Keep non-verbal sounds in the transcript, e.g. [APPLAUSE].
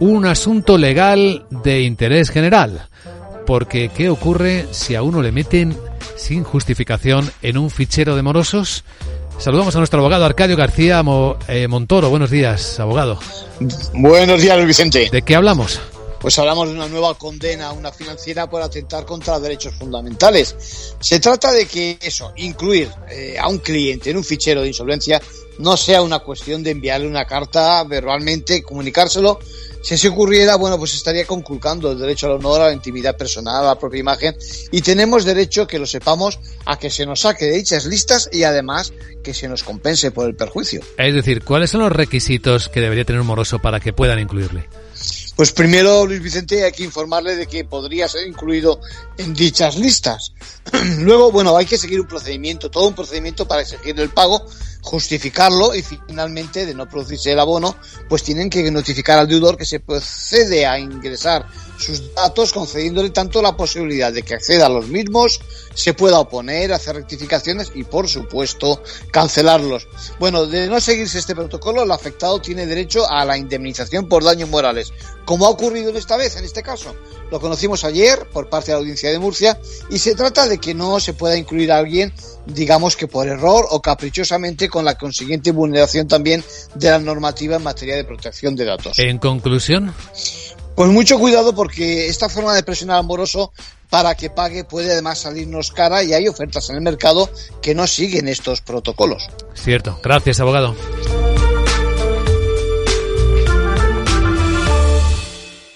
un asunto legal de interés general. Porque, ¿qué ocurre si a uno le meten sin justificación en un fichero de morosos? Saludamos a nuestro abogado Arcadio García eh, Montoro. Buenos días, abogado. Buenos días, Vicente. ¿De qué hablamos? Pues hablamos de una nueva condena a una financiera por atentar contra derechos fundamentales. Se trata de que eso, incluir eh, a un cliente en un fichero de insolvencia no sea una cuestión de enviarle una carta verbalmente, comunicárselo. Si se ocurriera, bueno, pues estaría conculcando el derecho al honor, a la intimidad personal, a la propia imagen, y tenemos derecho, que lo sepamos, a que se nos saque de dichas listas y además que se nos compense por el perjuicio. Es decir, ¿cuáles son los requisitos que debería tener un moroso para que puedan incluirle? Pues primero, Luis Vicente, hay que informarle de que podría ser incluido en dichas listas. [CLEARS THROAT] Luego, bueno, hay que seguir un procedimiento, todo un procedimiento para exigir el pago, justificarlo y finalmente, de no producirse el abono, pues tienen que notificar al deudor que se procede a ingresar sus datos, concediéndole tanto la posibilidad de que acceda a los mismos, se pueda oponer, hacer rectificaciones y, por supuesto, cancelarlos. Bueno, de no seguirse este protocolo, el afectado tiene derecho a la indemnización por daños morales, como ha ocurrido esta vez, en este caso. Lo conocimos ayer por parte de la Audiencia de Murcia y se trata de que no se pueda incluir a alguien, digamos que por error o caprichosamente, con la consiguiente vulneración también de la normativa en materia de protección de datos. En conclusión. Pues mucho cuidado porque esta forma de presionar al moroso para que pague puede además salirnos cara y hay ofertas en el mercado que no siguen estos protocolos. Cierto. Gracias, abogado.